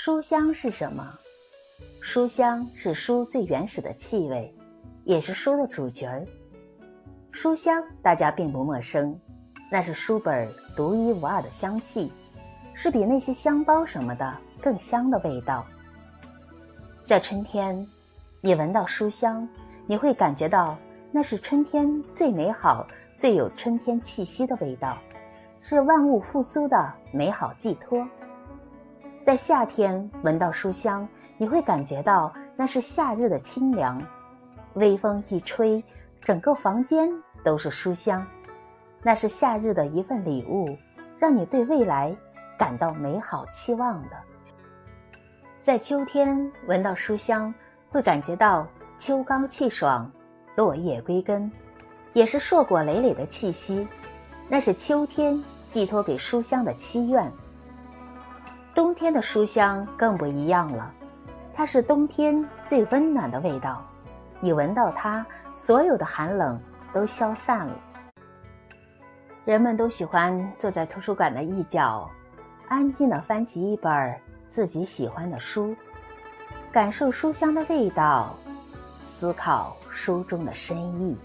书香是什么？书香是书最原始的气味，也是书的主角儿。书香大家并不陌生，那是书本独一无二的香气，是比那些香包什么的更香的味道。在春天，你闻到书香，你会感觉到那是春天最美好、最有春天气息的味道，是万物复苏的美好寄托。在夏天闻到书香，你会感觉到那是夏日的清凉，微风一吹，整个房间都是书香，那是夏日的一份礼物，让你对未来感到美好期望的。在秋天闻到书香，会感觉到秋高气爽，落叶归根，也是硕果累累的气息，那是秋天寄托给书香的祈愿。冬天的书香更不一样了，它是冬天最温暖的味道，你闻到它，所有的寒冷都消散了。人们都喜欢坐在图书馆的一角，安静的翻起一本自己喜欢的书，感受书香的味道，思考书中的深意。